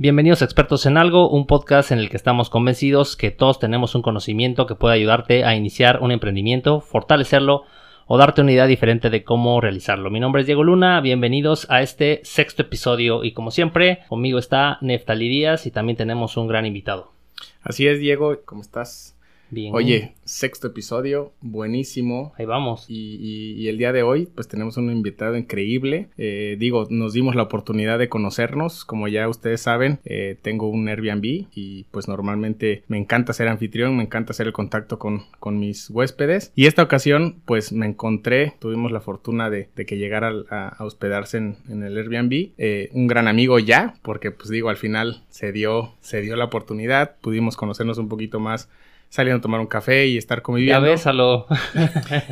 Bienvenidos a Expertos en Algo, un podcast en el que estamos convencidos que todos tenemos un conocimiento que puede ayudarte a iniciar un emprendimiento, fortalecerlo o darte una idea diferente de cómo realizarlo. Mi nombre es Diego Luna, bienvenidos a este sexto episodio y como siempre, conmigo está Neftali Díaz y también tenemos un gran invitado. Así es, Diego, ¿cómo estás? Bien. Oye, sexto episodio, buenísimo. Ahí vamos. Y, y- y el día de hoy, pues tenemos un invitado increíble. Eh, digo, nos dimos la oportunidad de conocernos. Como ya ustedes saben, eh, tengo un Airbnb y pues normalmente me encanta ser anfitrión, me encanta hacer el contacto con, con mis huéspedes. Y esta ocasión, pues me encontré, tuvimos la fortuna de, de que llegara a, a hospedarse en, en el Airbnb. Eh, un gran amigo ya, porque pues digo, al final se dio, se dio la oportunidad, pudimos conocernos un poquito más saliendo a tomar un café y estar Ya conviviendo. ves a lo...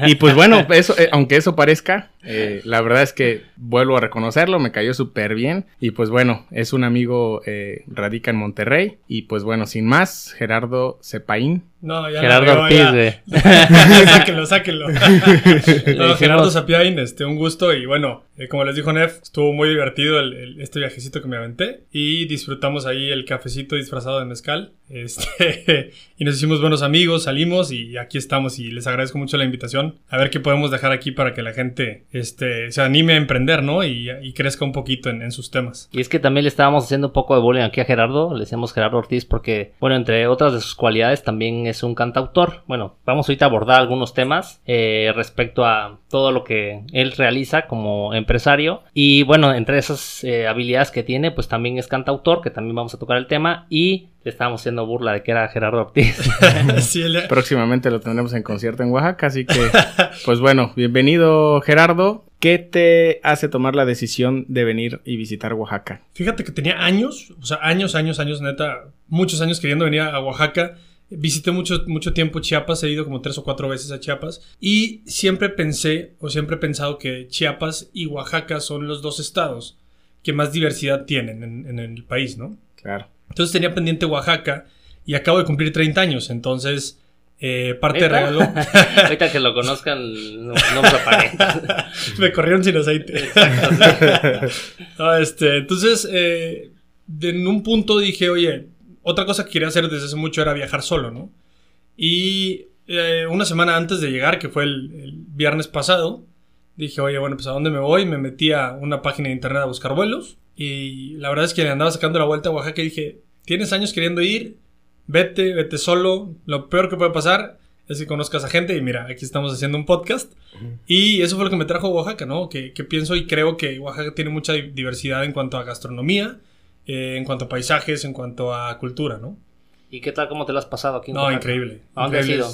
Y pues bueno, eso, eh, aunque eso parezca, eh, la verdad es que vuelvo a reconocerlo, me cayó súper bien. Y pues bueno, es un amigo, eh, radica en Monterrey. Y pues bueno, sin más, Gerardo Cepaín. No, ya Gerardo regó, Ortiz, ya. güey. sáquenlo, sáquenlo. No, Gerardo Sapiain, este, un gusto y bueno, eh, como les dijo Nef, estuvo muy divertido el- el- este viajecito que me aventé y disfrutamos ahí el cafecito disfrazado de mezcal. Este, y nos hicimos buenos amigos, salimos y aquí estamos y les agradezco mucho la invitación. A ver qué podemos dejar aquí para que la gente este, se anime a emprender, ¿no? Y, crezca un poquito en, sus temas. Y es que también le estábamos haciendo un poco de bullying aquí a Gerardo, le decíamos Gerardo Ortiz porque, bueno, entre otras de sus cualidades también es un cantautor. Bueno, vamos ahorita a abordar algunos temas eh, respecto a todo lo que él realiza como empresario. Y bueno, entre esas eh, habilidades que tiene, pues también es cantautor, que también vamos a tocar el tema. Y estábamos haciendo burla de que era Gerardo Ortiz. Sí, el- Próximamente lo tendremos en concierto en Oaxaca, así que pues bueno, bienvenido Gerardo. ¿Qué te hace tomar la decisión de venir y visitar Oaxaca? Fíjate que tenía años, o sea, años, años, años, neta, muchos años queriendo venir a Oaxaca. Visité mucho, mucho tiempo Chiapas, he ido como tres o cuatro veces a Chiapas y siempre pensé o siempre he pensado que Chiapas y Oaxaca son los dos estados que más diversidad tienen en, en el país, ¿no? Claro. Entonces tenía pendiente Oaxaca y acabo de cumplir 30 años, entonces eh, parte de regalo ahorita que lo conozcan, no, no me me corrieron sin aceite. No, este, entonces, eh, en un punto dije, oye, otra cosa que quería hacer desde hace mucho era viajar solo, ¿no? Y eh, una semana antes de llegar, que fue el, el viernes pasado, dije, oye, bueno, pues ¿a dónde me voy? Me metí a una página de internet a buscar vuelos. Y la verdad es que le andaba sacando la vuelta a Oaxaca y dije, tienes años queriendo ir, vete, vete solo. Lo peor que puede pasar es que conozcas a gente y mira, aquí estamos haciendo un podcast. Y eso fue lo que me trajo a Oaxaca, ¿no? Que, que pienso y creo que Oaxaca tiene mucha di- diversidad en cuanto a gastronomía, eh, en cuanto a paisajes, en cuanto a cultura, ¿no? ¿Y qué tal? ¿Cómo te lo has pasado aquí? en No, Oaxaca? increíble. ¿A dónde has ido?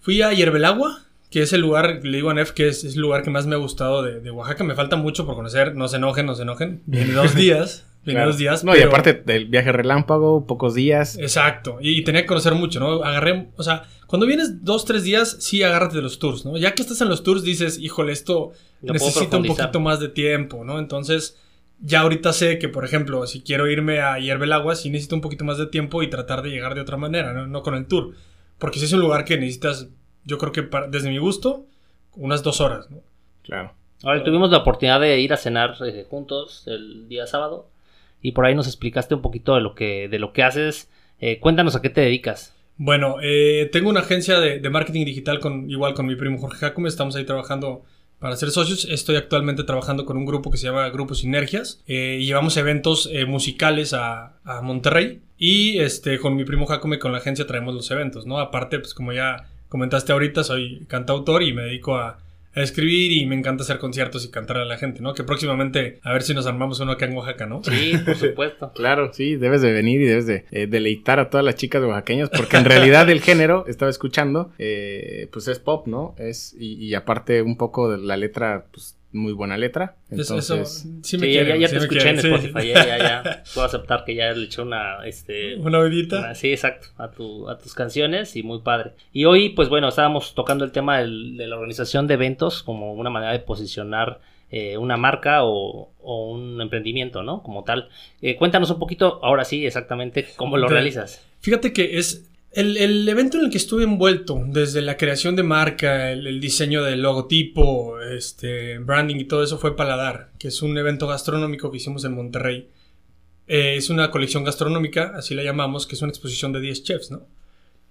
Fui a Hierbelagua, que es el lugar, le digo a Nef que es, es el lugar que más me ha gustado de, de Oaxaca. Me falta mucho por conocer, no se enojen, no se enojen. Viene dos días, viene Claro. dos días. No, y aparte del viaje relámpago, pocos días. Exacto, y, y tenía que conocer mucho, ¿no? Agarré, o sea, cuando vienes dos, tres días, sí agárrate de los tours, ¿no? Ya que estás en los tours, dices, híjole, esto Lo puedo necesita un poquito más de tiempo, ¿no? Entonces, ya ahorita sé que, por ejemplo, si quiero irme a Hierbelagua, sí necesito un poquito más de tiempo y tratar de llegar de otra manera, ¿no? No con el tour. Porque si es un lugar que necesitas, yo creo que para- desde mi gusto, unas dos horas, ¿no? Claro. Ahora tuvimos la oportunidad de ir a cenar eh, juntos el día sábado y por ahí nos explicaste un poquito de lo que de lo que haces. Eh, cuéntanos a qué te dedicas. Bueno, eh, tengo una agencia de, de marketing digital con igual con mi primo Jorge Jacome. Estamos ahí trabajando para ser socios. Estoy actualmente trabajando con un grupo que se llama Grupo Sinergias. eh, y llevamos eventos eh, musicales a, a Monterrey. Y este, con mi primo Jacome, con la agencia, traemos los eventos, ¿no? Aparte, pues como ya comentaste ahorita, soy cantautor y me dedico a, a escribir y me encanta hacer conciertos y cantar a la gente, ¿no? Que próximamente a ver si nos armamos uno acá en Oaxaca, ¿no? Sí, por supuesto. Claro, sí, debes de venir y debes de eh, deleitar a todas las chicas oaxaqueñas, porque en realidad el género, estaba escuchando, eh, pues es pop, ¿no? Es, y, y aparte un poco de la letra, pues muy buena letra. Eso- Entonces, eso, sí me Sí, ya, quieren, ya sí te me escuché en sí. Spotify, ya, ya, ya. Puedo aceptar que ya le eché una, este, Una una- sí, exacto, a, tu, a tus canciones y muy padre. Y hoy, pues bueno, estábamos tocando el tema del- de la organización de eventos como una manera de posicionar eh, una marca o, o un emprendimiento, ¿no? Como tal. Eh, cuéntanos un poquito, ahora sí, exactamente, cómo lo De- realizas. Fíjate que es el, el evento en el que estuve envuelto, desde la creación de marca, el, diseño del logotipo, este, branding y todo eso fue Paladar, que es un evento gastronómico que hicimos en Monterrey. eh, es una colección gastronómica, así la llamamos, que es una exposición de 10 chefs, ¿no?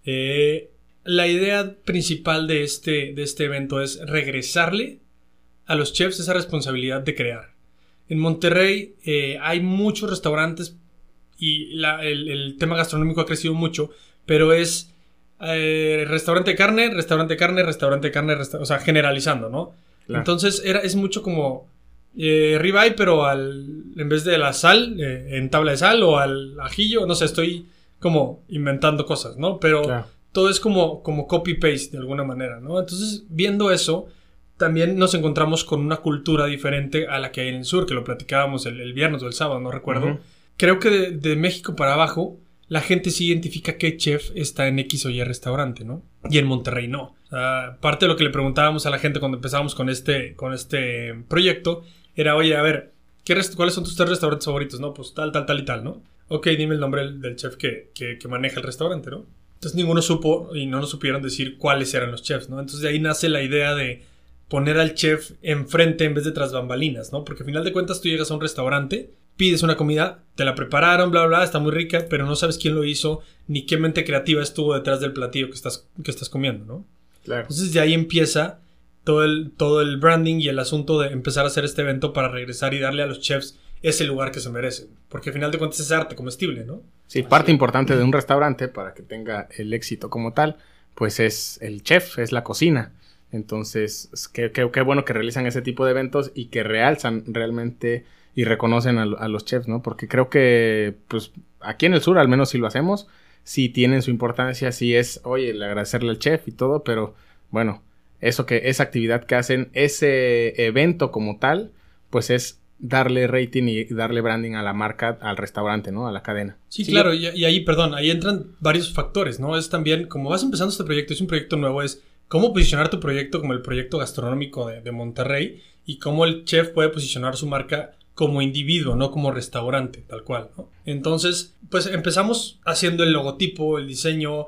Eh, la idea principal de este, de este evento es regresarle a los chefs esa responsabilidad de crear. En Monterrey eh, hay muchos restaurantes y el, tema gastronómico ha crecido mucho, pero es restaurante de carne, restaurante carne, restaurante carne, o sea, generalizando, ¿no? Entonces era, es mucho como eh, ribeye, pero al, en vez de la sal, eh, en tabla de sal o al ajillo, no sé, estoy como inventando cosas, ¿no? Pero todo es como, como copy-paste de alguna manera, ¿no? Entonces, viendo eso, también nos encontramos con una cultura diferente a la que hay en el sur, que lo platicábamos el, viernes o el sábado, no recuerdo. Creo que de, México para abajo, la gente sí identifica qué chef está en X o Y restaurante, ¿no? Y en Monterrey no. parte de lo que le preguntábamos a la gente cuando empezábamos con este, con este proyecto era, oye, a ver, ¿qué ¿cuáles son tus tres restaurantes favoritos? No, pues tal, tal, tal y tal, ¿no? Ok, dime el nombre del, chef que, que, maneja el restaurante, ¿no? Entonces ninguno supo y no nos supieron decir cuáles eran los chefs, ¿no? Entonces de ahí nace la idea de poner al chef enfrente en vez de tras bambalinas, ¿no? Porque al final de cuentas tú llegas a un restaurante, pides una comida, te la prepararon, bla, bla, bla, está muy rica, pero no sabes quién lo hizo ni qué mente creativa estuvo detrás del platillo que estás, que estás comiendo, ¿no? Claro. Entonces de ahí empieza todo el, todo el branding y el asunto de empezar a hacer este evento para regresar y darle a los chefs ese lugar que se merecen. Porque al final de cuentas es arte comestible, ¿no? Sí, parte importante de un restaurante para que tenga el éxito como tal, pues es el chef, es la cocina. Entonces, qué, qué, bueno que realizan ese tipo de eventos y que realzan realmente y reconocen a, a, los chefs, ¿no? Porque creo que, pues, aquí en el sur, al menos si lo hacemos, sí tienen su importancia, sí es, oye, le agradecerle al chef y todo, pero bueno, eso que, esa actividad que hacen, ese evento como tal, pues es darle rating y darle branding a la marca, al restaurante, ¿no? A la cadena. Sí, claro, y, ahí, perdón, ahí entran varios factores, ¿no? Es también, como vas empezando este proyecto, es un proyecto nuevo, es cómo posicionar tu proyecto como el proyecto gastronómico de, de Monterrey y cómo el chef puede posicionar su marca como individuo, no como restaurante, tal cual. Entonces, pues empezamos haciendo el logotipo, el diseño,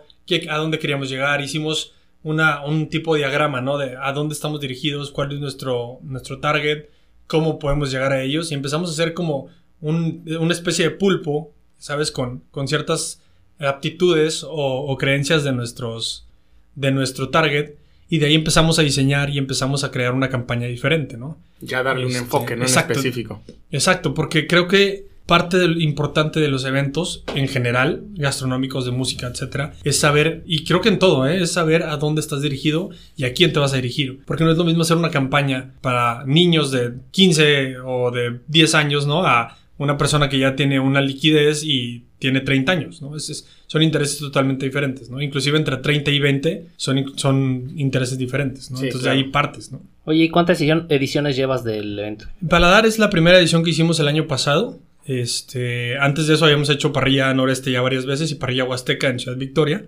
a dónde queríamos llegar, hicimos una, un tipo de diagrama, ¿no? De a dónde estamos dirigidos, cuál es nuestro, nuestro target, cómo podemos llegar a ellos. Y empezamos a hacer como un, una especie de pulpo, ¿sabes? Con, con ciertas aptitudes o, creencias de, nuestros, de nuestro target. Y de ahí empezamos a diseñar y empezamos a crear una campaña diferente, ¿no? Ya darle un este, enfoque, ¿no? Exacto, específico. Exacto, porque creo que parte del, importante de los eventos en general, gastronómicos, de música, etcétera, es saber, y creo que en todo, ¿eh? es saber a dónde estás dirigido y a quién te vas a dirigir. Porque no es lo mismo hacer una campaña para niños de 15 o de 10 años, ¿no? A una persona que ya tiene una liquidez y tiene 30 años, ¿no? Es, son intereses totalmente diferentes, ¿no? Inclusive entre 30 y 20 son, son intereses diferentes, ¿no? Entonces hay partes, ¿no? Oye, ¿y cuántas ediciones llevas del evento? Paladar es la primera edición que hicimos el año pasado. Este, antes de eso habíamos hecho Parrilla Noreste ya varias veces y Parrilla Huasteca en Ciudad Victoria.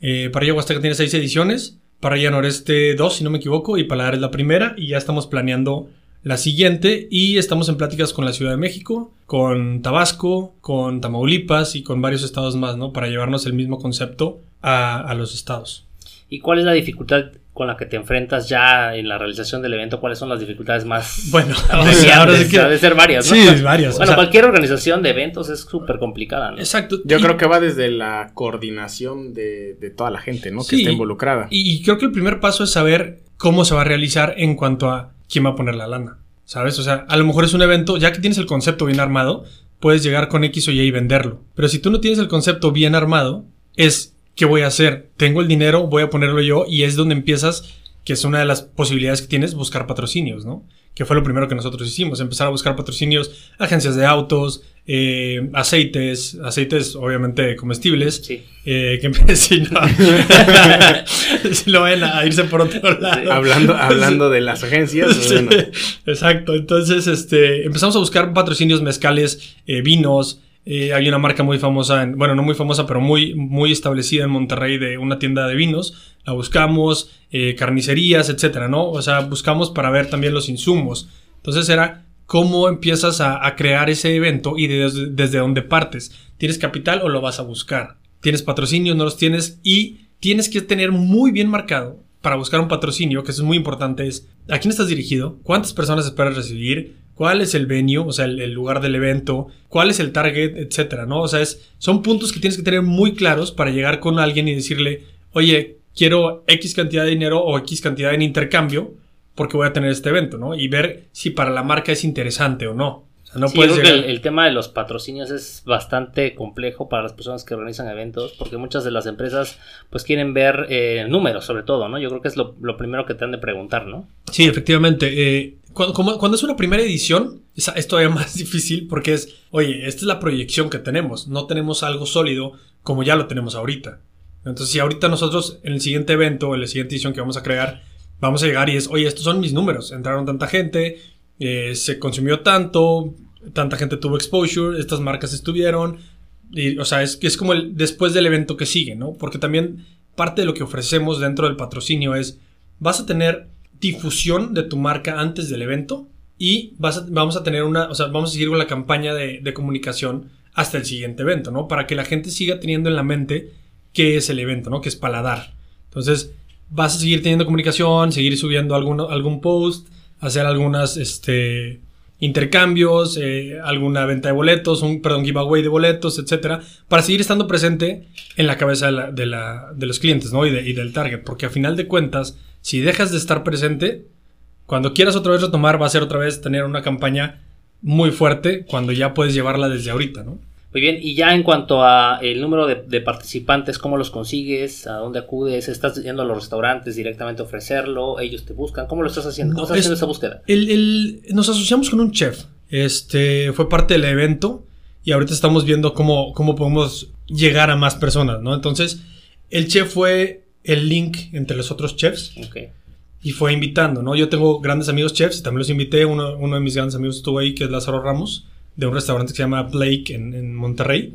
Eh, parrilla Huasteca tiene seis ediciones, Parrilla Noreste dos, si no me equivoco, y Paladar es la primera y ya estamos planeando la siguiente y estamos en pláticas con la Ciudad de México, con Tabasco, con Tamaulipas y con varios estados más, ¿no? Para llevarnos el mismo concepto a, a los estados. ¿Y cuál es la dificultad con la que te enfrentas ya en la realización del evento? ¿Cuáles son las dificultades más bueno, ahora sí que... de ser varias, ¿no? Sí, varias. Bueno, cualquier organización de eventos es súper complicada, ¿no? Exacto. Yo creo que va desde la coordinación de, de toda la gente, ¿no? Que está involucrada. Y, creo que el primer paso es saber cómo se va a realizar en cuanto a quién va a poner la lana, ¿sabes? O sea, a lo mejor es un evento, ya que tienes el concepto bien armado, puedes llegar con X o Y y venderlo. Pero si tú no tienes el concepto bien armado, es ¿qué voy a hacer? Tengo el dinero, voy a ponerlo yo y es donde empiezas, que es una de las posibilidades que tienes, buscar patrocinios, ¿no? Que fue lo primero que nosotros hicimos, empezar a buscar patrocinios, agencias de autos, eh, aceites, aceites obviamente comestibles, sí. eh, que si no, si lo ven a irse por otro lado. Hablando, hablando de las agencias. exacto, entonces este, empezamos a buscar patrocinios mezcales, eh, vinos, eh, hay una marca muy famosa, bueno, no muy famosa, pero muy, muy establecida en Monterrey de una tienda de vinos. La buscamos, eh, carnicerías, etcétera, ¿no? O sea, buscamos para ver también los insumos. Entonces era cómo empiezas a, crear ese evento y desde, desde dónde partes. ¿Tienes capital o lo vas a buscar? ¿Tienes patrocinio? ¿No los tienes? Y tienes que tener muy bien marcado para buscar un patrocinio, que es muy importante, es a quién estás dirigido, cuántas personas esperas recibir, cuál es el venue, o sea, el, lugar del evento, cuál es el target, etcétera, ¿no? O sea, es, son puntos que tienes que tener muy claros para llegar con alguien y decirle, oye, quiero X cantidad de dinero o X cantidad en intercambio porque voy a tener este evento, ¿no? Y ver si para la marca es interesante o no. O sea, no sí, creo que el, tema de los patrocinios es bastante complejo para las personas que organizan eventos, porque muchas de las empresas pues quieren ver eh, números sobre todo, ¿no? Yo creo que es lo, primero que te han de preguntar, ¿no? Sí, efectivamente. Eh, cuando, cuando, es una primera edición, es, es, todavía más difícil porque es, oye, esta es la proyección que tenemos, no tenemos algo sólido como ya lo tenemos ahorita. Entonces, si ahorita nosotros en el siguiente evento, en la siguiente edición que vamos a crear, vamos a llegar y es, oye, estos son mis números, entraron tanta gente, eh, se consumió tanto, tanta gente tuvo exposure, estas marcas estuvieron, y, o sea, es, es como el después del evento que sigue, ¿no? Porque también parte de lo que ofrecemos dentro del patrocinio es, vas a tener difusión de tu marca antes del evento y vas vamos a tener una, o sea, vamos a seguir con la campaña de, de comunicación hasta el siguiente evento, ¿no? Para que la gente siga teniendo en la mente qué es el evento, ¿no? Que es paladar. Entonces, vas a seguir teniendo comunicación, seguir subiendo algún, algún post, hacer algunas este, intercambios, eh, alguna venta de boletos, un perdón, giveaway de boletos, etcétera, para seguir estando presente en la cabeza de, la, de, los clientes, ¿no? Y, y del target, porque a final de cuentas, si dejas de estar presente, cuando quieras otra vez retomar, va a ser otra vez tener una campaña muy fuerte cuando ya puedes llevarla desde ahorita, ¿no? Muy bien, y ya en cuanto a el número de, participantes, ¿cómo los consigues? ¿A dónde acudes? ¿Estás yendo a los restaurantes directamente a ofrecerlo? ¿Ellos te buscan? ¿Cómo lo estás haciendo? ¿Cómo estás haciendo esa búsqueda? nos asociamos con un chef. Este fue parte del evento y ahorita estamos viendo cómo, cómo podemos llegar a más personas, ¿no? Entonces, el chef fue el link entre los otros chefs. Y fue invitando, ¿no? Yo tengo grandes amigos chefs y también los invité. Uno, uno de mis grandes amigos estuvo ahí, que es Lázaro Ramos de un restaurante que se llama Blake en, Monterrey.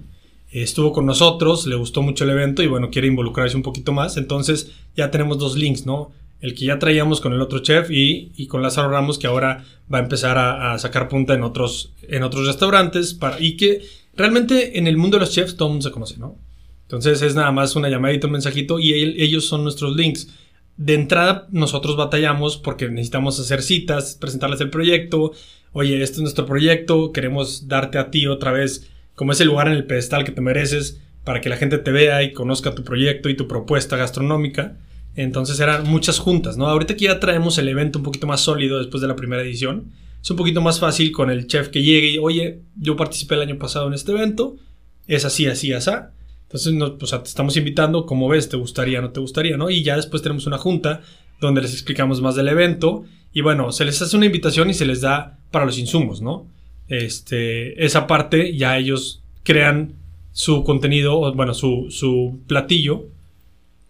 estuvo con nosotros, le gustó mucho el evento y bueno, quiere involucrarse un poquito más. Entonces ya tenemos dos links, ¿no? El que ya traíamos con el otro chef y, y con Lázaro Ramos que ahora va a empezar a, sacar punta en otros, en otros restaurantes para, y que realmente en el mundo de los chefs todo el mundo se conoce, ¿no? Entonces es nada más una llamadita, un mensajito y ellos son nuestros links. De entrada nosotros batallamos porque necesitamos hacer citas, presentarles el proyecto, oye, este es nuestro proyecto, queremos darte a ti otra vez como ese lugar en el pedestal que te mereces para que la gente te vea y conozca tu proyecto y tu propuesta gastronómica. Entonces eran muchas juntas, ¿no? Ahorita que ya traemos el evento un poquito más sólido después de la primera edición, es un poquito más fácil con el chef que llegue y, oye, yo participé el año pasado en este evento, es así, así, así. Entonces, nos, pues, te estamos invitando, como ves, te gustaría, no te gustaría, ¿no? Y ya después tenemos una junta donde les explicamos más del evento y bueno, se les hace una invitación y se les da para los insumos, ¿no? Este, esa parte ya ellos crean su contenido, bueno, su, su platillo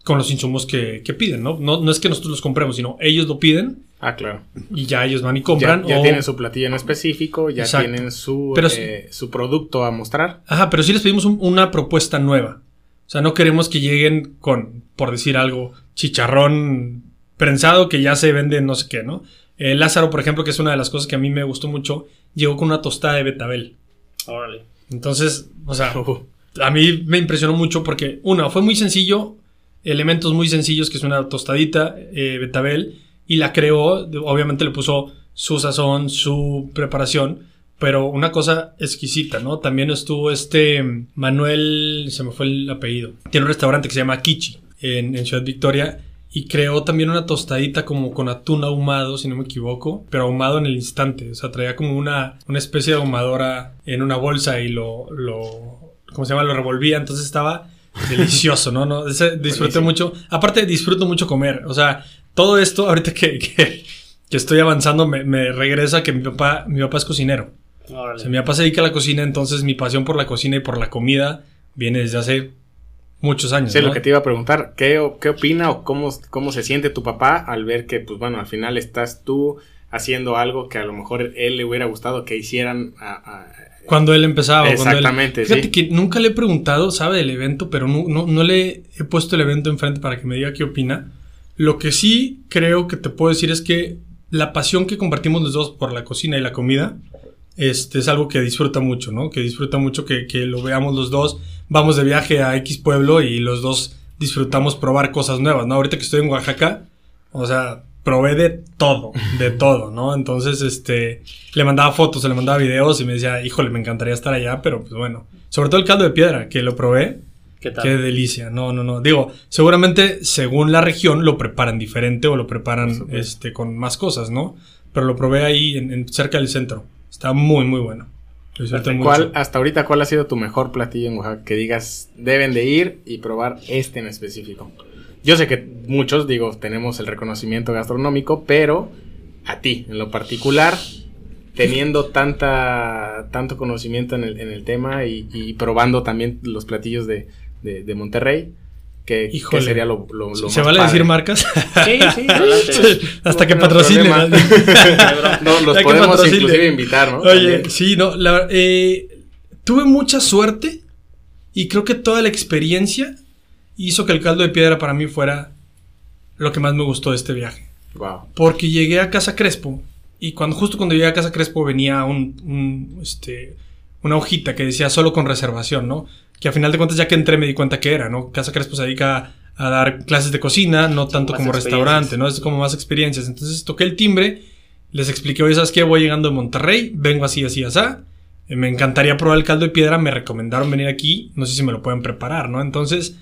con los insumos que, piden, ¿no? ¿no? es que nosotros los compremos, sino ellos lo piden. Ah, claro. Y ya ellos van y compran. Ya, tienen su platillo en específico, ya tienen su, eh, su producto a mostrar. Ajá, pero sí les pedimos una propuesta nueva. O sea, no queremos que lleguen con, por decir algo, chicharrón prensado que ya se vende no sé qué, ¿no? Eh, Lázaro, por ejemplo, que es una de las cosas que a mí me gustó mucho, llegó con una tostada de betabel. Órale. Entonces, o sea, a mí me impresionó mucho porque, uno, fue muy sencillo, elementos muy sencillos, que es una tostadita, eh, betabel, y la creó, obviamente le puso su sazón, su preparación, pero una cosa exquisita, ¿no? También estuvo este Manuel, se me fue el apellido, tiene un restaurante que se llama Kichi en, en Ciudad Victoria y creó también una tostadita como con atún ahumado, si no me equivoco, pero ahumado en el instante. O sea, traía como una, una especie de ahumadora en una bolsa y lo, lo, ¿cómo se llama? Lo revolvía. Entonces estaba delicioso, ¿no? no disfruté mucho. Aparte, disfruto mucho comer. O sea, todo esto, ahorita que, que, estoy avanzando, me, me, regresa que mi papá, mi papá es cocinero. O sea, mi papá se dedica a la cocina, entonces mi pasión por la cocina y por la comida viene desde hace muchos años. Sí, lo que te iba a preguntar, ¿qué, qué opina o cómo, cómo se siente tu papá al ver que, pues bueno, al final estás tú haciendo algo que a lo mejor él le hubiera gustado que hicieran cuando él empezaba. Exactamente. Fíjate que nunca le he preguntado, sabe del evento, pero no, no, no, le he puesto el evento enfrente para que me diga qué opina. Lo que sí creo que te puedo decir es que la pasión que compartimos los dos por la cocina y la comida este, es algo que disfruta mucho, ¿no? Que disfruta mucho que, que lo veamos los dos vamos de viaje a X pueblo y los dos disfrutamos probar cosas nuevas, ¿no? Ahorita que estoy en Oaxaca, o sea, probé de todo, de todo, ¿no? Entonces, este, le mandaba fotos, le mandaba videos y me decía, híjole, me encantaría estar allá, pero pues bueno. Sobre todo el caldo de piedra, que lo probé. ¿Qué tal? Qué delicia. No, no, no. Digo, seguramente según la región lo preparan diferente o lo preparan este, con más cosas, ¿no? Pero lo probé ahí en, en- cerca del centro. Está muy, muy bueno. Mucho. ¿Cuál, hasta ahorita, ¿cuál ha sido tu mejor platillo en Oaxaca? Que digas, deben de ir y probar este en específico. Yo sé que muchos, digo, tenemos el reconocimiento gastronómico, pero a ti, en lo particular, teniendo tanta, tanto conocimiento en el, en el tema y, y probando también los platillos de, de, de Monterrey, que, sería lo, lo, lo ¿Se más vale padre? decir marcas? Sí, sí, adelante. Hasta No que patrocinen. ¿no? No, los podemos patrocine. inclusive invitar, ¿no? Oye, También. sí, no, la eh, tuve mucha suerte y creo que toda la experiencia hizo que el caldo de piedra para mí fuera lo que más me gustó de este viaje. Wow. Porque llegué a Casa Crespo y cuando justo cuando llegué a Casa Crespo venía un, un, este, una hojita que decía solo con reservación, ¿no? Que a final de cuentas ya que entré me di cuenta que era, ¿no? Casa Crespo se dedica a dar clases de cocina, no tanto como restaurante, ¿no? Es como más experiencias. Entonces toqué el timbre, les expliqué, oye, ¿sabes qué? Voy llegando de Monterrey, vengo así, así, así. Me encantaría probar el caldo de piedra, me recomendaron venir aquí, no sé si me lo pueden preparar, ¿no? Entonces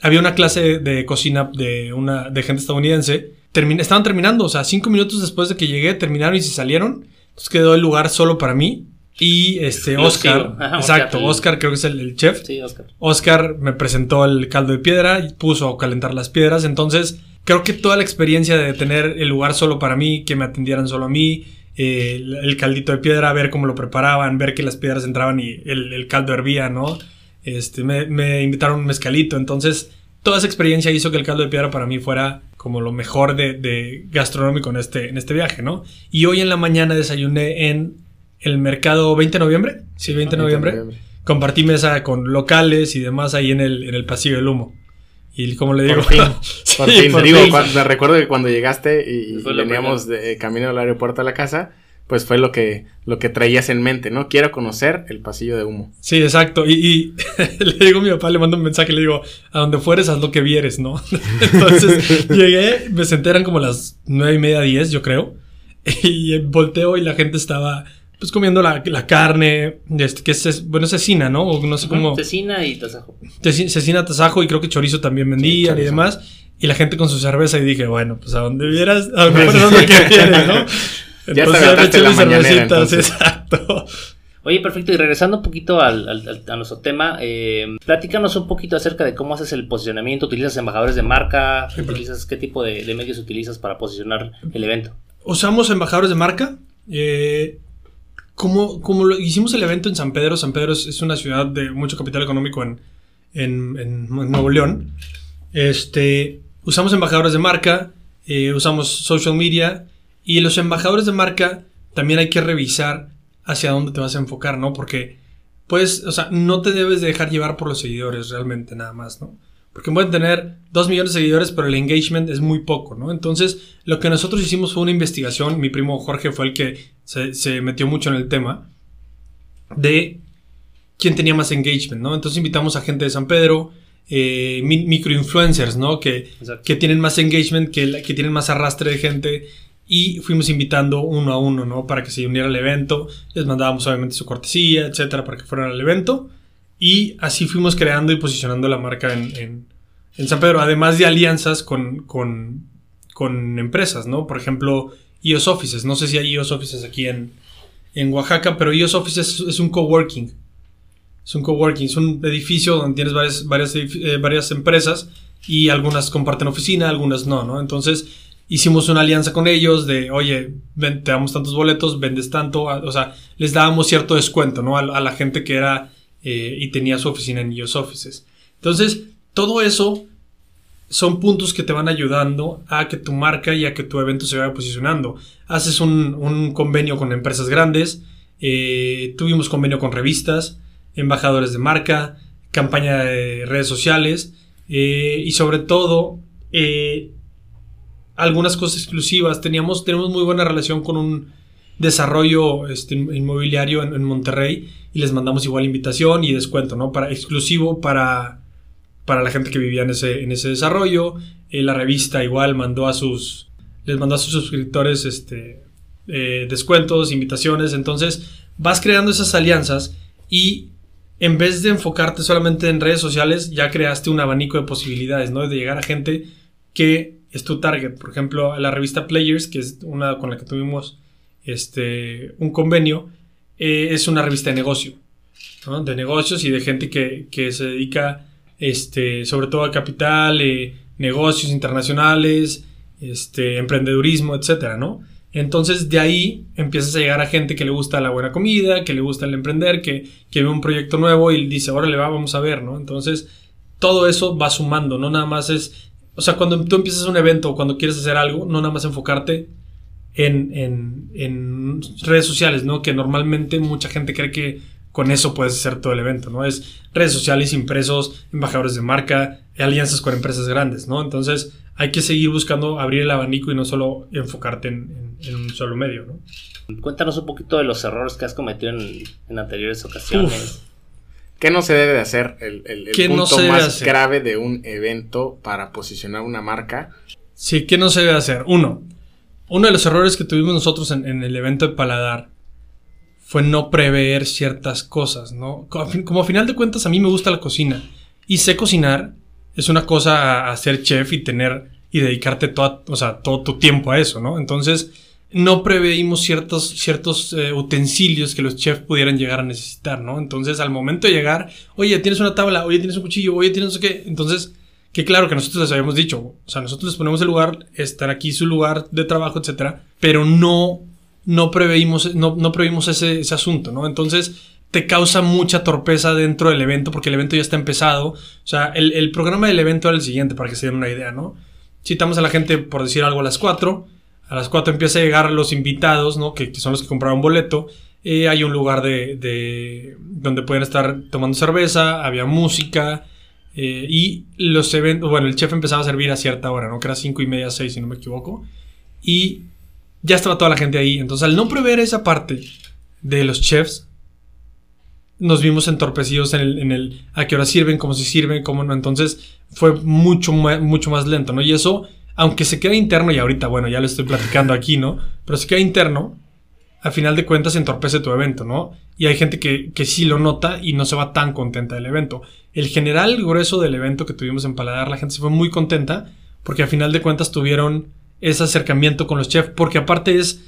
había una clase de cocina de una de gente estadounidense. Termin- estaban terminando, o sea, cinco minutos después de que llegué, terminaron y se salieron. Entonces quedó el lugar solo para mí. Y este. Oscar, Ajá, exacto, Oscar. Oscar creo que es el, el chef. Sí, Oscar. Oscar me presentó el caldo de piedra y puso a calentar las piedras. Entonces, creo que toda la experiencia de tener el lugar solo para mí, que me atendieran solo a mí, eh, el, el caldito de piedra, ver cómo lo preparaban, ver que las piedras entraban y el, el caldo hervía, ¿no? Este, me, me invitaron un mezcalito. Entonces, toda esa experiencia hizo que el caldo de piedra para mí fuera como lo mejor de, de gastronómico en este, en este viaje, ¿no? Y hoy en la mañana desayuné en el mercado 20 de noviembre. Sí, 20 de noviembre compartí mesa con locales y demás ahí en el, en el pasillo del humo. Y como le digo, Por fin, Sí, Por fin, por digo, fin. cuando- me recuerdo que cuando llegaste y, y veníamos de camino al aeropuerto a la casa, pues fue lo que, lo que traías en mente, ¿no? Quiero conocer el pasillo de humo. Sí, exacto. Y, y le digo a mi papá, le mando un mensaje, le digo, a donde fueres, haz lo que vieres, ¿no? Entonces llegué, me senté, eran como las nueve y media, diez, yo creo. Y volteo y la gente estaba, pues, comiendo la, la carne, este, que es, bueno, es cecina, ¿no? O no sé cómo. Cecina y tasajo. Ceci- Cecina, tasajo y creo que chorizo también vendían y demás. Y la gente con su cerveza y dije, bueno, pues a donde vieras, a donde haz lo que vieres, ¿no? Ya te la cervecitas, entonces. exacto. Oye, perfecto. Y regresando un poquito al, al- al- a nuestro tema, eh, platícanos un poquito acerca de cómo haces el posicionamiento. ¿Utilizas embajadores de marca? ¿Utilizas qué tipo de, de medios utilizas para posicionar el evento? Usamos embajadores de marca. eh, como, como lo- hicimos el evento en San Pedro, San Pedro es, una ciudad de mucho capital económico en, en- en Nuevo León. Este, usamos embajadores de marca, eh, usamos social media y los embajadores de marca también hay que revisar hacia dónde te vas a enfocar, ¿no? Porque, pues, o sea, no te debes de dejar llevar por los seguidores realmente nada más, ¿no? Porque pueden tener 2 millones de seguidores, pero el engagement es muy poco, ¿no? Entonces, lo que nosotros hicimos fue una investigación. Mi primo Jorge fue el que se, se metió mucho en el tema de quién tenía más engagement, ¿no? Entonces invitamos a gente de San Pedro, eh, mi- microinfluencers, ¿no? Que, que tienen más engagement, que, que tienen más arrastre de gente. Y fuimos invitando uno a uno, ¿no? Para que se uniera al evento. Les mandábamos obviamente su cortesía, etcétera, para que fueran al evento. Y así fuimos creando y posicionando la marca en, en- en San Pedro. Además de alianzas con, con, con empresas, ¿no? Por ejemplo, IOS Offices. No sé si hay IOS Offices aquí en, en Oaxaca, pero IOS Offices es, es un coworking. Es un coworking, es un edificio donde tienes varias, eh, varias empresas y algunas comparten oficina, algunas no, ¿no? Entonces hicimos una alianza con ellos de, oye, te damos tantos boletos, vendes tanto, o sea, les dábamos cierto descuento, ¿no? A, la gente que era eh, y tenía su oficina en IOS Offices. Entonces, todo eso son puntos que te van ayudando a que tu marca y a que tu evento se vaya posicionando. Haces un, un convenio con empresas grandes, eh, tuvimos convenio con revistas, embajadores de marca, campaña de redes sociales eh, y sobre todo eh, algunas cosas exclusivas. Teníamos, tenemos muy buena relación con un desarrollo este, inmobiliario en, en Monterrey y les mandamos igual invitación y descuento, ¿no? Para exclusivo para, para la gente que vivía en ese, en ese desarrollo. Eh, la revista igual mandó a sus les manda a sus suscriptores este, eh, descuentos, invitaciones. Entonces vas creando esas alianzas y en vez de enfocarte solamente en redes sociales, ya creaste un abanico de posibilidades, ¿no? De llegar a gente que es tu target. Por ejemplo, la revista Players, que es una con la que tuvimos este, un convenio, eh, es una revista de negocio. De negocios y de gente que, que se dedica, este, sobre todo a capital, eh, negocios internacionales, este, emprendedurismo, etcétera, ¿no? Entonces de ahí empiezas a llegar a gente que le gusta la buena comida, que le gusta el emprender, que, que ve un proyecto nuevo y dice, órale, va, vamos a ver, ¿no? Entonces todo eso va sumando, no nada más es, o sea, cuando tú empiezas un evento o cuando quieres hacer algo, no nada más enfocarte en, en, en redes sociales, ¿no? Que normalmente mucha gente cree que con eso puedes hacer todo el evento, ¿no? Es redes sociales, impresos, embajadores de marca, alianzas con empresas grandes, ¿no? Entonces hay que seguir buscando abrir el abanico y no solo enfocarte en, un solo medio, ¿no? Cuéntanos un poquito de los errores que has cometido en, anteriores ocasiones. ¿Qué no se debe de hacer? El, punto más grave de un evento para posicionar una marca. Sí, ¿qué no se debe hacer? Uno, uno de los errores que tuvimos nosotros en, el evento de Paladar fue no prever ciertas cosas, ¿no? Como, a final de cuentas a mí me gusta la cocina y sé cocinar, es una cosa a, ser chef y tener y dedicarte todo, o sea, todo tu tiempo a eso, ¿no? Entonces, no preveímos ciertos, ciertos eh, utensilios que los chefs pudieran llegar a necesitar, ¿no? Entonces, al momento de llegar, oye, tienes una tabla, oye, tienes un cuchillo, oye, tienes qué. Entonces, que claro que nosotros les habíamos dicho, o sea, nosotros les ponemos el lugar, estar aquí su lugar de trabajo, etcétera, pero no, no preveímos, no, no ese, ese asunto, ¿no? Entonces, te causa mucha torpeza dentro del evento porque el evento ya está empezado. O sea, el, programa del evento era el siguiente, para que se den una idea, ¿no? Citamos a la gente, por decir algo, a las 4. A las 4 empieza a llegar los invitados, ¿no? Que, son los que compraron boleto. Eh, hay un lugar de, de, donde pueden estar tomando cerveza, había música. Eh, y los eventos, bueno, el chef empezaba a servir a cierta hora, ¿no? Que era 5 y media, 6, si no me equivoco. Y ya estaba toda la gente ahí. Entonces, al no prever esa parte de los chefs, nos vimos entorpecidos en el, a qué hora sirven, cómo se sirven, cómo no. Entonces fue mucho, mucho más lento, ¿no? Y eso, aunque se queda interno, y ahorita, bueno, ya lo estoy platicando aquí, ¿no? Pero se queda interno, a final de cuentas entorpece tu evento, ¿no? Y hay gente que, que sí lo nota y no se va tan contenta del evento. El general grueso del evento que tuvimos en Paladar, la gente se fue muy contenta porque a final de cuentas tuvieron ese acercamiento con los chefs, porque aparte es,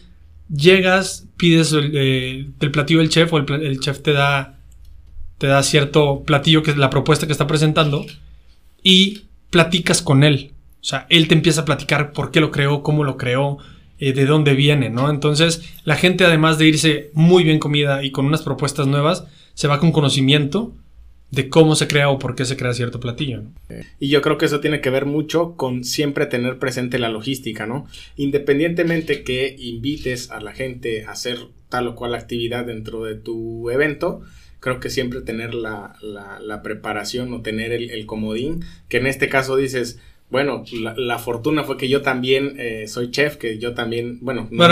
llegas, pides el, eh, platillo del chef o el chef te da te da cierto platillo que es la propuesta que está presentando y platicas con él. O sea, él te empieza a platicar por qué lo creó, cómo lo creó, eh, de dónde viene, ¿no? Entonces, la gente además de irse muy bien comida y con unas propuestas nuevas, se va con conocimiento de cómo se crea o por qué se crea cierto platillo. Y yo creo que eso tiene que ver mucho con siempre tener presente la logística, ¿no? Independientemente que invites a la gente a hacer tal o cual actividad dentro de tu evento, creo que siempre tener la, la, preparación o tener el, comodín, que en este caso dices, bueno, la, fortuna fue que yo también eh, soy chef, que yo también, bueno, no,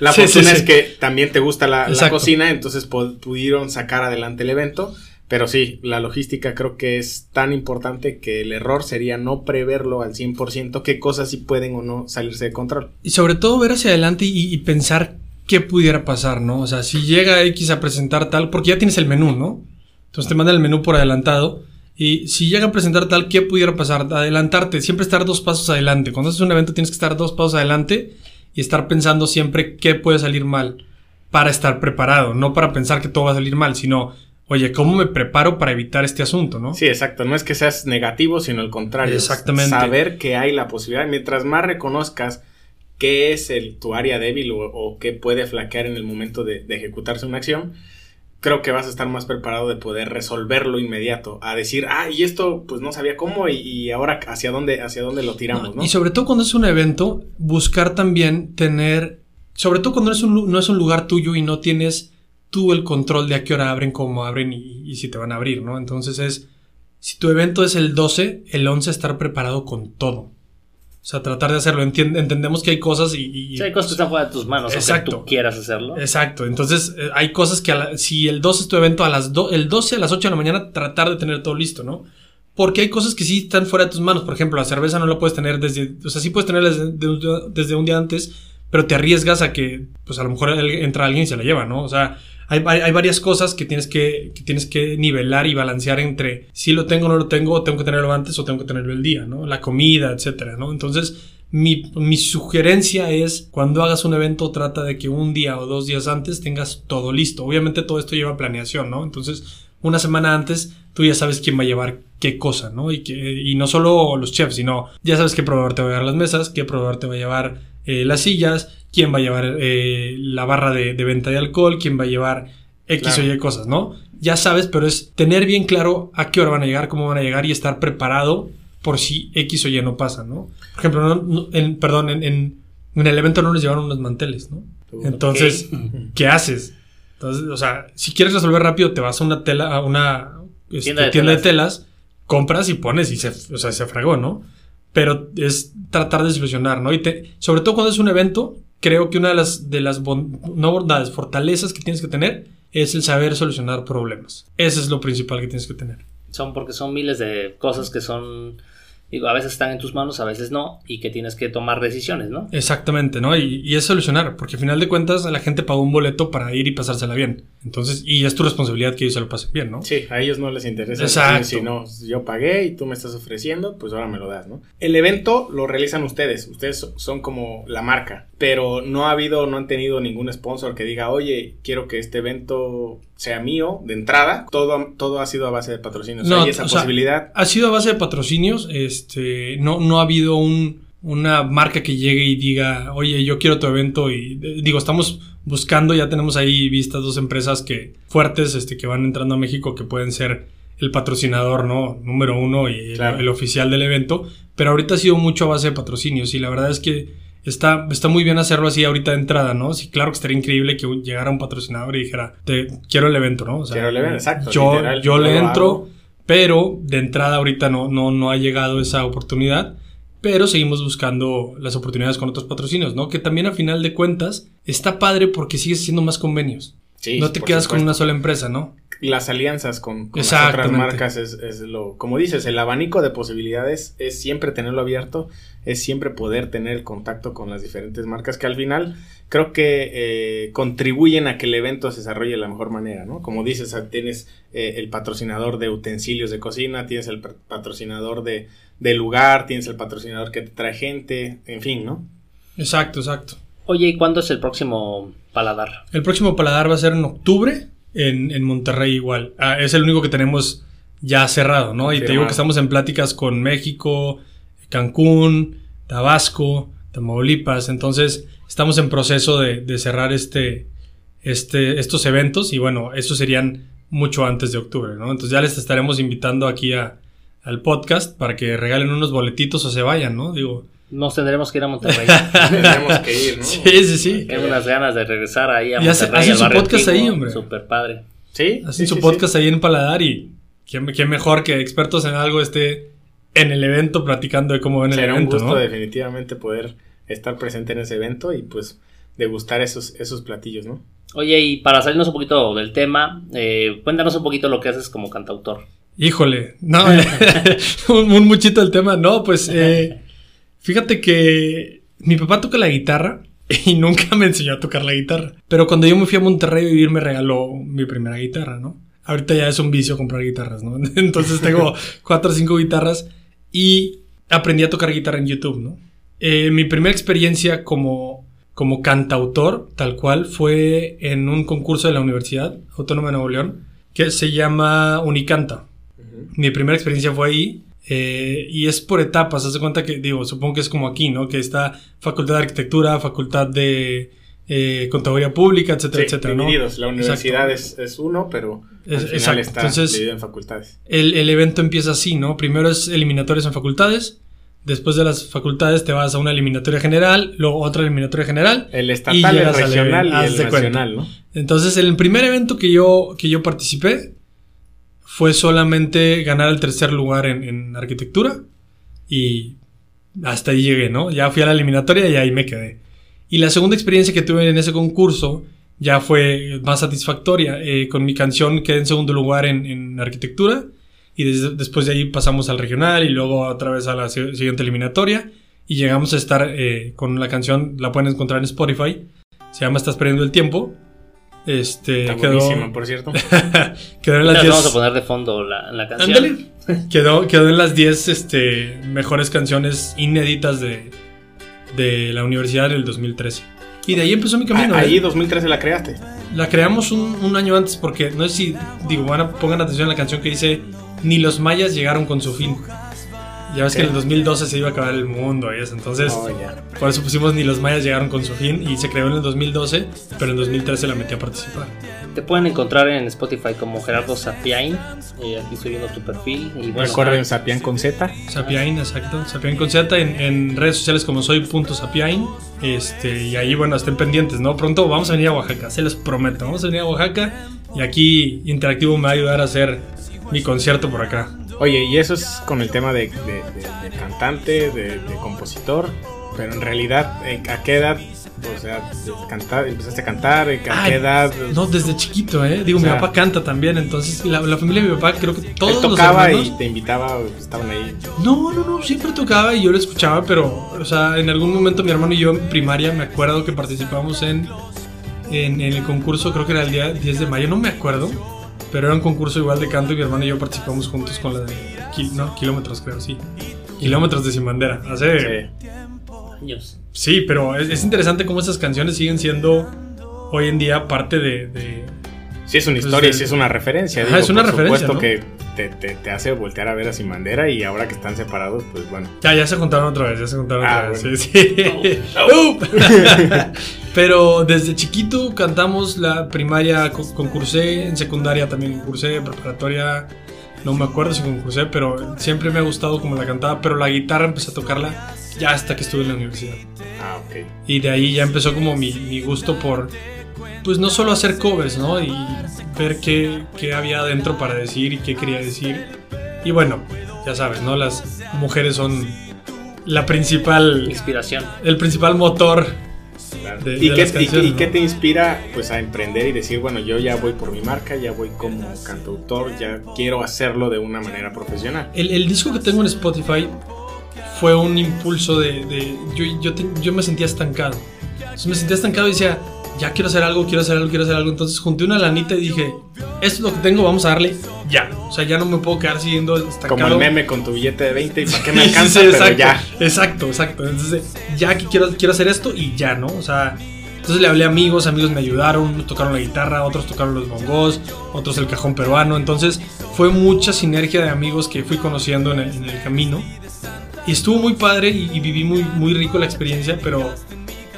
la fortuna es que también te gusta la, cocina, entonces pudieron sacar adelante el evento. Pero sí, la logística creo que es tan importante que el error sería no preverlo al 100% qué cosas sí pueden o no salirse de control. Y sobre todo ver hacia adelante y, pensar qué pudiera pasar, ¿no? O sea, si llega X a presentar tal, porque ya tienes el menú, ¿no? Entonces te manda el menú por adelantado. Y si llega a presentar tal, ¿qué pudiera pasar? Adelantarte, siempre estar dos pasos adelante. Cuando haces un evento tienes que estar dos pasos adelante y estar pensando siempre qué puede salir mal para estar preparado, no para pensar que todo va a salir mal, sino, oye, ¿cómo me preparo para evitar este asunto, no? Sí, exacto. No es que seas negativo, sino al contrario. Exactamente. Saber que hay la posibilidad. Mientras más reconozcas qué es el, tu área débil o, qué puede flaquear en el momento de, ejecutarse una acción, creo que vas a estar más preparado de poder resolverlo inmediato, a decir, ah, y esto pues no sabía cómo y, ahora hacia dónde, hacia dónde lo tiramos, ¿no? Y sobre todo cuando es un evento, buscar también tener, sobre todo cuando es un, no es un lugar tuyo y no tienes tú el control de a qué hora abren, cómo abren y, y si te van a abrir, ¿no? Entonces es, si tu evento es el 12, el 11 estar preparado con todo. O sea, tratar de hacerlo. entendemos que hay cosas y... sí, hay cosas que están fuera de tus manos. Exacto. tú quieras hacerlo. Exacto. Entonces, eh, hay cosas que si el 12 es tu evento, a las el 12 a las 8 de la mañana, tratar de tener todo listo, ¿no? porque hay cosas que sí están fuera de tus manos. Por ejemplo, la cerveza no la puedes tener desde, o sea, sí puedes tenerla desde, desde un día antes, pero te arriesgas a que, pues a lo mejor entra alguien y se la lleva, ¿no? O sea, hay, hay, varias cosas que tienes que, tienes que nivelar y balancear entre si lo tengo o no lo tengo, tengo que tenerlo antes o tengo que tenerlo el día, ¿no? La comida, etcétera, ¿no? Entonces, mi, sugerencia es cuando hagas un evento trata de que un día o dos días antes tengas todo listo. Obviamente todo esto lleva planeación, ¿no? Entonces, una semana antes tú ya sabes quién va a llevar qué cosa, ¿no? Y no solo los chefs, sino ya sabes qué proveedor te va a llevar las mesas, qué proveedor te va a llevar eh, las sillas, quién va a llevar eh, la barra de, venta de alcohol, quién va a llevar X o Y cosas, ¿no? Ya sabes, pero es tener bien claro a qué hora van a llegar, cómo van a llegar y estar preparado por si X o Y no pasa, ¿no? Por ejemplo, en, perdón, en, en, el evento no les llevaron unos manteles, ¿no? Entonces, ¿qué haces? Entonces, o sea, si quieres resolver rápido, te vas a una tela, a una este, tienda, de, telas. compras y pones y se, o sea, se fregó, ¿no? Pero es tratar de solucionar, ¿no? Y te, sobre todo cuando es un evento, creo que una de las, de las no bondades, fortalezas que tienes que tener es el saber solucionar problemas. Ese es lo principal que tienes que tener. Son porque son miles de cosas que son digo, a veces están en tus manos, a veces no, y que tienes que tomar decisiones, ¿no? Exactamente, ¿no? Y, es solucionar, porque al final de cuentas la gente pagó un boleto para ir y pasársela bien. Entonces, y es tu responsabilidad que ellos se lo pasen bien, ¿no? Sí, a ellos no les interesa. Exacto. Si no, yo pagué y tú me estás ofreciendo, pues ahora me lo das, ¿no? El evento lo realizan ustedes, ustedes son como la marca, pero no ha habido, no han tenido ningún sponsor que diga, oye, quiero que este evento sea mío de entrada, todo, todo ha sido a base de patrocinios. No, ¿Hay esa posibilidad? ha sido a base de patrocinios. Este, no, no ha habido un, una marca que llegue y diga, oye, yo quiero tu evento. Y digo, estamos buscando, ya tenemos ahí vistas dos empresas que fuertes, este, que van entrando a México, que pueden ser el patrocinador, ¿no? Número uno y el, oficial del evento. Pero ahorita ha sido mucho a base de patrocinios. Y la verdad es que Está, está muy bien hacerlo así ahorita de entrada, ¿no? Sí, claro que estaría increíble que llegara un patrocinador y dijera, te, quiero el evento, ¿no? quiero el evento, exacto. Yo, yo le entro, pero de entrada ahorita no, no, no ha llegado esa oportunidad. Pero seguimos buscando las oportunidades con otros patrocinios, ¿no? Que también a final de cuentas está padre porque sigues haciendo más convenios. Sí, no te quedas con una sola empresa, ¿no? Las alianzas con, las otras marcas es, lo, como dices, el abanico de posibilidades es siempre tenerlo abierto, es siempre poder tener contacto con las diferentes marcas que al final creo que eh, contribuyen a que el evento se desarrolle de la mejor manera, ¿no? Como dices, tienes eh, el patrocinador de utensilios de cocina, tienes el patrocinador de, de lugar, tienes el patrocinador que te trae gente, en fin, ¿no? Exacto, exacto. Oye, ¿y cuándo es el próximo paladar? El próximo paladar va a ser en octubre en, Monterrey igual. Ah, es el único que tenemos ya cerrado, ¿no? Y te digo que estamos en pláticas con México, Cancún, Tabasco, Tamaulipas. Entonces, estamos en proceso de, cerrar este, este, estos eventos y bueno, esos serían mucho antes de octubre, ¿no? Entonces ya les estaremos invitando aquí a, al podcast para que regalen unos boletitos o se vayan, ¿no? Digo, nos tendremos que ir a Monterrey. tendremos que ir, ¿no? Sí, sí, sí. Tengo unas ganas de regresar ahí a Monterrey. Hacen su podcast ahí, hombre. Súper padre. Sí. Hacen su podcast ahí en Paladar y quién, mejor que expertos en algo esté en el evento platicando de cómo ven el evento, un gusto definitivamente poder estar presente en ese evento y pues degustar esos, esos platillos, ¿no? Oye, y para salirnos un poquito del tema, eh, cuéntanos un poquito lo que haces como cantautor. Híjole, no, un, un, muchito el tema, no, pues eh, Fíjate que mi papá toca la guitarra y nunca me enseñó a tocar la guitarra. Pero cuando yo me fui a Monterrey a vivir me regaló mi primera guitarra, ¿no? Ahorita ya es un vicio comprar guitarras, ¿no? Entonces tengo cuatro o cinco guitarras y aprendí a tocar guitarra en YouTube, ¿no? Eh, mi primera experiencia como, como cantautor, tal cual, fue en un concurso de la Universidad Autónoma de Nuevo León que se llama Unicanta. Mi primera experiencia fue ahí eh, y es por etapas, haz de cuenta que, digo, supongo que es como aquí, ¿no? Que está facultad de arquitectura, facultad de eh, contaduría pública, etcétera, etcétera, ¿no? La universidad es, es, uno, pero al final está dividido en facultades. El, el, evento empieza así, ¿no? Primero es eliminatorias en facultades, después de las facultades te vas a una eliminatoria general, luego otra eliminatoria general. El estatal, el regional y el nacional, ¿no? Entonces, el primer evento que yo, que yo participé fue solamente ganar el tercer lugar en, arquitectura y hasta ahí llegué, ¿no? Ya fui a la eliminatoria y ahí me quedé. Y la segunda experiencia que tuve en ese concurso ya fue más satisfactoria. Eh, con mi canción quedé en segundo lugar en, arquitectura Y des- después de ahí pasamos al regional y luego otra vez a la si- siguiente eliminatoria. Y llegamos a estar eh, con la canción, la pueden encontrar en Spotify. Se llama Estás perdiendo el tiempo. Este Está quedó, buenísima, por cierto. quedó en las vamos a 10. poner de fondo la, la canción. Ándale. Quedó, quedó en las 10 este, mejores canciones inéditas de, de la universidad del 2013. Y de ahí empezó mi camino. Ah, Ahí ¿eh? 2013 la creaste. La creamos un, un año antes porque no sé si, digo, van a, pongan atención a la canción que dice Ni los mayas llegaron con su fin. Ya ves que en el 2012 se iba a acabar el mundo y eso, entonces Oh, por eso pusimos Ni los mayas llegaron con su fin y se creó en el 2012, pero en 2013 la metí a participar. Te pueden encontrar en Spotify como Gerardo Sapiain. Eh, aquí estoy viendo tu perfil. Y bueno, Recuerden Sapian con Z. Sapiain, exacto. Sapiain con Z en, en redes sociales como soy.sapiain. Este, y ahí, bueno, estén pendientes, ¿no? Pronto vamos a venir a Oaxaca, se los prometo. Vamos a venir a Oaxaca y aquí Interactivo me va a ayudar a hacer mi concierto por acá. Oye, y eso es con el tema de, de- de- de cantante, de, compositor, pero en realidad, ¿en- ¿a qué edad? O sea, cantar, empezaste a cantar, ¿a qué edad? No, desde chiquito, ¿eh? Digo, O mi sea, papá canta también, entonces la, la familia de mi papá, creo que todos Él los tocaba hermanos- y te invitaba, estaban ahí. No, no, no, siempre tocaba y yo lo escuchaba, pero, o sea, en algún momento mi hermano y yo en primaria me acuerdo que participamos en, en, en el concurso, creo que era el día 10 de mayo, no me acuerdo, pero era un concurso igual de canto y mi hermano y yo participamos juntos con la de, no, kilómetros creo, sí. Kilómetros de Sin Bandera. Hace, Sí. años. sí, pero es, es interesante cómo esas canciones siguen siendo hoy en día parte de... de- Sí, es una Pues historia, el- sí es una referencia. Ajá, es una por referencia, supuesto ¿no? que te, te- te hace voltear a ver a Sin Bandera y ahora que están separados, pues bueno. Ya, ya se juntaron otra vez, ya se juntaron Ah, otra vez. bueno. Sí, sí. Uh. Pero desde chiquito cantamos la primaria, co- concursé, en secundaria también concursé, en preparatoria, no me acuerdo si concursé, pero siempre me ha gustado como la cantaba, pero la guitarra empecé a tocarla ya hasta que estuve en la universidad. Ah, ok. Y de ahí ya empezó como mi, mi gusto por, pues no solo hacer covers, ¿no? Y ver qué, qué había adentro para decir y qué quería decir. Y bueno, ya sabes, ¿no? Las mujeres son la principal, Inspiración. el principal motor. Claro. De- ¿Y, de qué, y- qué te inspira pues a emprender y decir, bueno, yo ya voy por mi marca, ya voy como cantautor, ya quiero hacerlo de una manera profesional? El, el disco que tengo en Spotify fue un impulso de... de- yo, yo, te- yo me sentía estancado. Entonces me sentía estancado y decía, ya quiero hacer algo, quiero hacer algo, quiero hacer algo. Entonces junté una lanita y dije, esto es lo que tengo, vamos a darle ya. O sea, ya no me puedo quedar siguiendo estancado. Como el meme con tu billete de 20 y para qué me alcanza, sí, pero ya. Exacto, exacto. Entonces, ya que quiero, quiero hacer esto y ya, ¿no? O sea, entonces le hablé a amigos, amigos me ayudaron, unos tocaron la guitarra, otros tocaron los bongos, otros el cajón peruano. Entonces, fue mucha sinergia de amigos que fui conociendo en el, en el camino. Y estuvo muy padre y, y viví muy, muy rico la experiencia, pero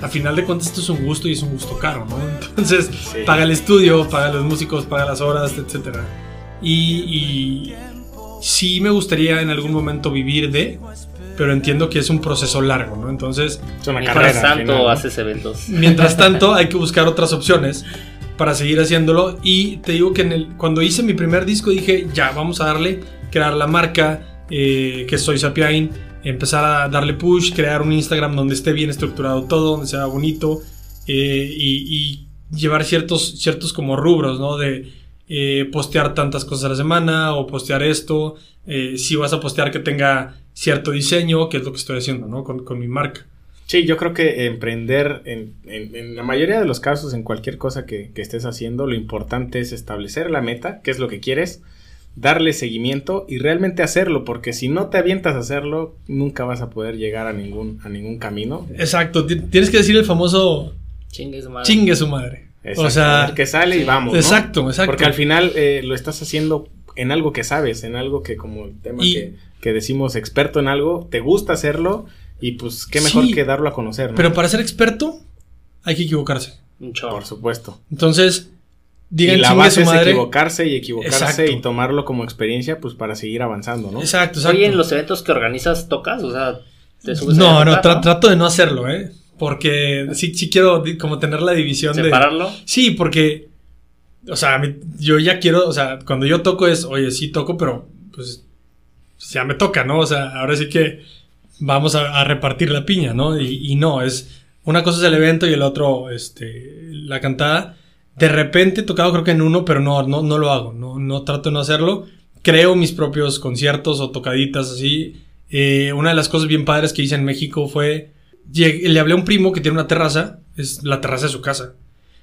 a final de cuentas esto es un gusto y es un gusto caro, ¿no? Entonces, Sí. paga el estudio, paga los músicos, paga las horas, etc. Y, y sí me gustaría en algún momento vivir de, pero entiendo que es un proceso largo, ¿no? Entonces, Es una Mientras carrera. al tanto, final, ¿no? haces eventos. mientras tanto hay que buscar otras opciones para seguir haciéndolo. Y te digo que en el, cuando hice mi primer disco dije, ya, vamos a darle, crear la marca, eh, que soy Sapiain, empezar a darle push, crear un Instagram donde esté bien estructurado todo, donde sea bonito, eh, y, llevar ciertos, ciertos como rubros, ¿no? De eh, postear tantas cosas a la semana o postear esto, eh, si vas a postear que tenga cierto diseño, que es lo que estoy haciendo, ¿no? Con, con mi marca. Sí, yo creo que emprender en, en- la mayoría de los casos, en cualquier cosa que estés haciendo, lo importante es establecer la meta, qué es lo que quieres, darle seguimiento y realmente hacerlo, porque si no te avientas a hacerlo, nunca vas a poder llegar a ningún, a ningún camino. Exacto, ti- tienes que decir el famoso Chingue su madre. chingue su madre. Exacto, O sea, que sale y vamos. ¿no? exacto, exacto. Porque al final eh, lo estás haciendo en algo que sabes, en algo que como el tema Y- que, que decimos experto en algo, te gusta hacerlo y pues qué mejor Sí, que darlo a conocer, ¿no? Pero para ser experto hay que equivocarse. Por supuesto. Entonces, digan y la base su es madre. equivocarse y equivocarse Exacto. y tomarlo como experiencia pues para seguir avanzando, ¿no? Exacto, exacto. Oye, en los eventos que organizas, ¿tocas? O sea, te subes ahí no, a no, tra- trato de no hacerlo, ¿eh? Porque sí, sí quiero como tener la división de... ¿Separarlo? Sí, porque, o sea, yo ya quiero, o sea, cuando yo toco es, oye, sí toco, pero pues ya me toca, ¿no? O sea, ahora sí que vamos a, a repartir la piña, ¿no? Y, y no, es, una cosa es el evento y el otro, este, la cantada. De repente he tocado creo que en uno, pero no, no, no lo hago, no, no trato de no hacerlo. creo mis propios conciertos o tocaditas así. Eh, una de las cosas bien padres que hice en México fue, le hablé a un primo que tiene una terraza, es la terraza de su casa.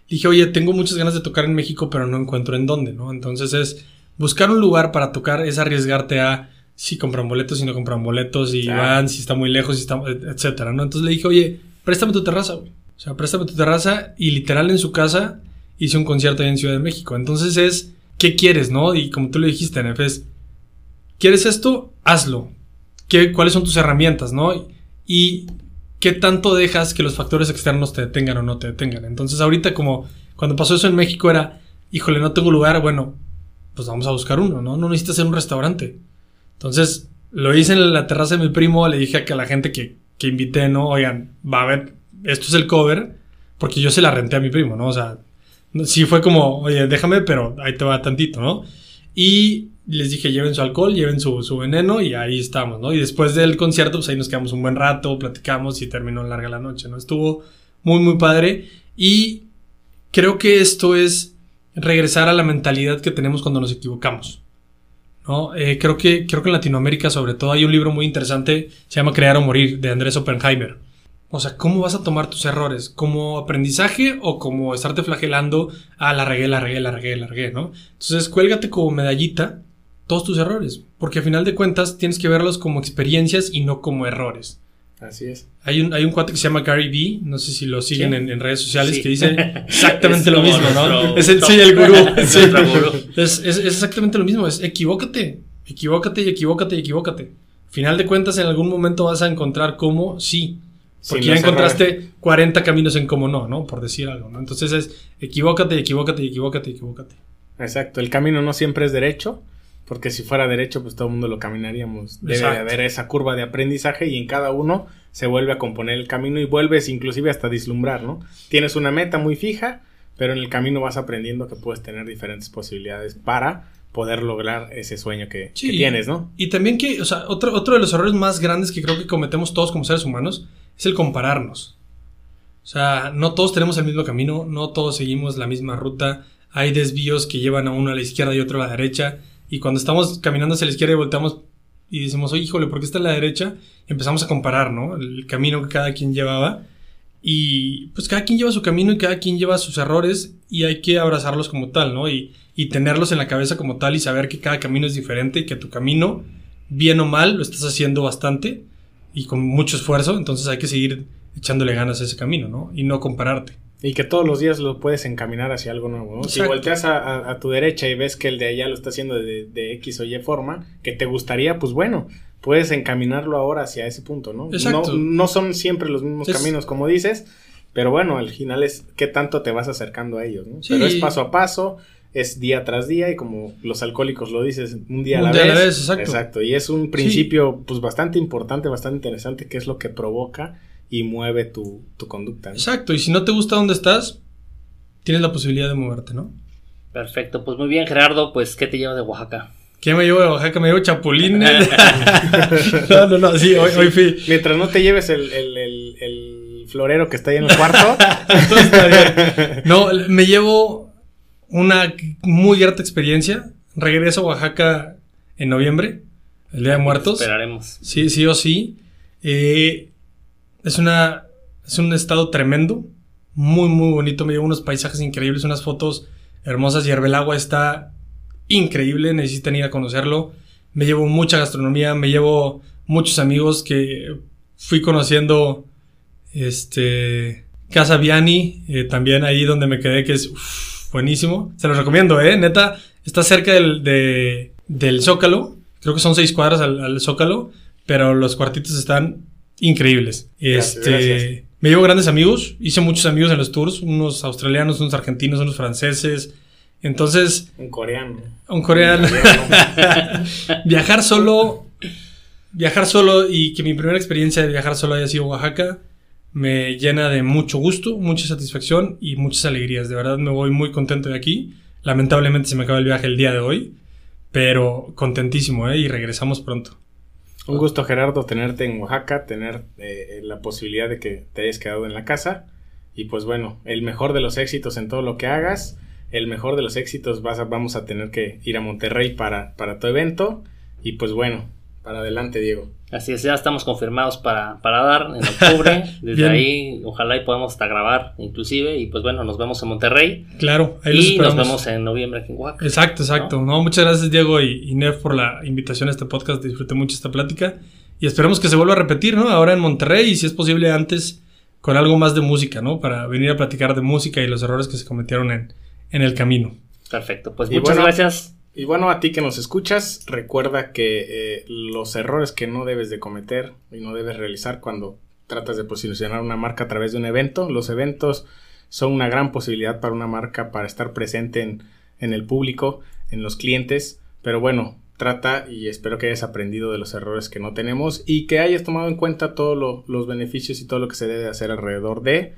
Dije, oye, tengo muchas ganas de tocar en México, pero no encuentro en dónde, ¿no? Entonces es buscar un lugar para tocar, es arriesgarte a si compran boletos, si no compran boletos, si van, si está muy lejos, si está, etcétera, ¿no? Entonces le dije, oye, préstame tu terraza, güey. O sea, préstame tu terraza y literal en su casa hice un concierto ahí en Ciudad de México. Entonces es, ¿qué quieres, no? Y como tú le dijiste, Nef, es, ¿quieres esto? Hazlo. ¿Qué, ¿Cuáles son tus herramientas, no? Y qué tanto dejas que los factores externos te detengan o no te detengan. Entonces ahorita como cuando pasó eso en México era, híjole, no tengo lugar, bueno, pues vamos a buscar uno, ¿no? No necesitas ser un restaurante. Entonces lo hice en la terraza de mi primo, le dije a que la gente que, que invité, ¿no? Oigan, va a ver, esto es el cover, porque yo se la renté a mi primo, ¿no? O sea, sí fue como, oye, déjame, pero ahí te va tantito, ¿no? Y les dije, lleven su alcohol, lleven su, su, veneno y ahí estamos, ¿no? Y después del concierto, pues ahí nos quedamos un buen rato, platicamos y terminó larga la noche, ¿no? Estuvo muy, muy padre. Y creo que esto es regresar a la mentalidad que tenemos cuando nos equivocamos. ¿no? Eh, creo, que, creo que en Latinoamérica, sobre todo, hay un libro muy interesante, se llama Crear o Morir, de Andrés Oppenheimer. O sea, ¿cómo vas a tomar tus errores? ¿Como aprendizaje o como estarte flagelando? Ah, la regué, la regué, la regué, la regué, ¿no? Entonces, cuélgate como medallita todos tus errores, porque a final de cuentas tienes que verlos como experiencias y no como errores. Así es. Hay un, hay un cuate que se llama Gary Vee, no sé si lo siguen en, redes sociales, que dice exactamente lo mismo, ¿no? Es el, sí, el gurú. es, es, exactamente lo mismo, es equivócate, equivócate y equivócate y equivócate. Final de cuentas, en algún momento vas a encontrar cómo sí. Porque ya encontraste 40 caminos en cómo no, ¿no? Por decir algo, ¿no? Entonces es equivócate, equivócate, equivócate, equivócate. Exacto, el camino no siempre es derecho, porque si fuera derecho, pues todo el mundo lo caminaríamos. Debe de haber esa curva de aprendizaje y en cada uno se vuelve a componer el camino y vuelves inclusive hasta dislumbrar, ¿no? Tienes una meta muy fija, pero en el camino vas aprendiendo que puedes tener diferentes posibilidades para poder lograr ese sueño que, tienes, ¿no? Y también que, o sea, otro, otro de los errores más grandes que creo que cometemos todos como seres humanos es el compararnos. O sea, no todos tenemos el mismo camino, no todos seguimos la misma ruta, hay desvíos que llevan a uno a la izquierda y otro a la derecha, y cuando estamos caminando hacia la izquierda y volteamos y decimos, oye, híjole, ¿por qué está a la derecha? Empezamos a comparar, ¿no? El camino que cada quien llevaba. Y pues cada quien lleva su camino y cada quien lleva sus errores y hay que abrazarlos como tal, ¿no? Y, y tenerlos en la cabeza como tal y saber que cada camino es diferente y que tu camino, bien o mal, lo estás haciendo bastante y con mucho esfuerzo, entonces hay que seguir echándole ganas a ese camino, ¿no? Y no compararte. Y que todos los días lo puedes encaminar hacia algo nuevo, ¿no? Si volteas a, tu derecha y ves que el de allá lo está haciendo de, de, X o Y forma, que te gustaría, pues bueno, puedes encaminarlo ahora hacia ese punto, ¿no? Exacto. No, son siempre los mismos caminos, como dices, pero bueno, al final es qué tanto te vas acercando a ellos, ¿no? Pero es paso a paso, es día tras día y como los alcohólicos lo dices, un día a la vez. exacto. Exacto, y es un principio pues bastante importante, bastante interesante, que es lo que provoca y mueve tu, conducta. Exacto, y si no te gusta dónde estás, tienes la posibilidad de moverte, ¿no? Perfecto, pues muy bien Gerardo, pues ¿qué te lleva de Oaxaca? ¿Qué me llevo de Oaxaca? Me llevo chapulines. no, no, no, sí, hoy, fui. Mientras no te lleves el, el, el, florero que está ahí en el cuarto. No, me llevo una muy grata experiencia. Regreso a Oaxaca en noviembre, el Día de Muertos. Esperaremos. Sí, sí o sí. Eh, es, una, es un estado tremendo, muy, muy bonito. Me llevo unos paisajes increíbles, unas fotos hermosas y Herbelagua está increíble, necesitan ir a conocerlo. Me llevo mucha gastronomía, me llevo muchos amigos que fui conociendo. Este. Casa Viani, eh, también ahí donde me quedé, que es buenísimo. Se los recomiendo, ¿eh? Neta, está cerca del, del Zócalo. Creo que son seis cuadras al, al Zócalo, pero los cuartitos están increíbles. este, Me llevo grandes amigos, hice muchos amigos en los tours, unos australianos, unos argentinos, unos franceses. Entonces... Un coreano. Un coreano. viajar solo, viajar solo y que mi primera experiencia de viajar solo haya sido Oaxaca, me llena de mucho gusto, mucha satisfacción y muchas alegrías. De verdad me voy muy contento de aquí. Lamentablemente se me acaba el viaje el día de hoy, pero contentísimo, ¿eh? Y regresamos pronto. Un gusto, Gerardo, tenerte en Oaxaca, tener eh, la posibilidad de que te hayas quedado en la casa. Y pues bueno, el mejor de los éxitos en todo lo que hagas. el mejor de los éxitos. Vas vamos a tener que ir a Monterrey para, para tu evento. Y pues bueno, para adelante, Diego. Así es, ya estamos confirmados para, para dar en octubre. Desde ahí, ojalá y podamos hasta grabar, inclusive. Y pues bueno, nos vemos en Monterrey. Claro, ahí y nos vemos en noviembre aquí en Oaxaca. Exacto, exacto. ¿no? muchas gracias, Diego y, y Nef, por la invitación a este podcast. Disfruté mucho esta plática. Y esperemos que se vuelva a repetir, ¿no? Ahora en Monterrey y si es posible antes con algo más de música, ¿no? Para venir a platicar de música y los errores que se cometieron en, en el camino. Perfecto, pues muchas gracias. Y bueno, a ti que nos escuchas, recuerda que eh, los errores que no debes de cometer y no debes realizar cuando tratas de posicionar una marca a través de un evento, los eventos son una gran posibilidad para una marca para estar presente en, en el público, en los clientes, pero bueno, trata y espero que hayas aprendido de los errores que no tenemos y que hayas tomado en cuenta todos los beneficios y todo lo que se debe hacer alrededor de.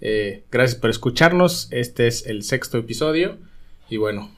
Eh, gracias por escucharnos, este es el sexto episodio y bueno.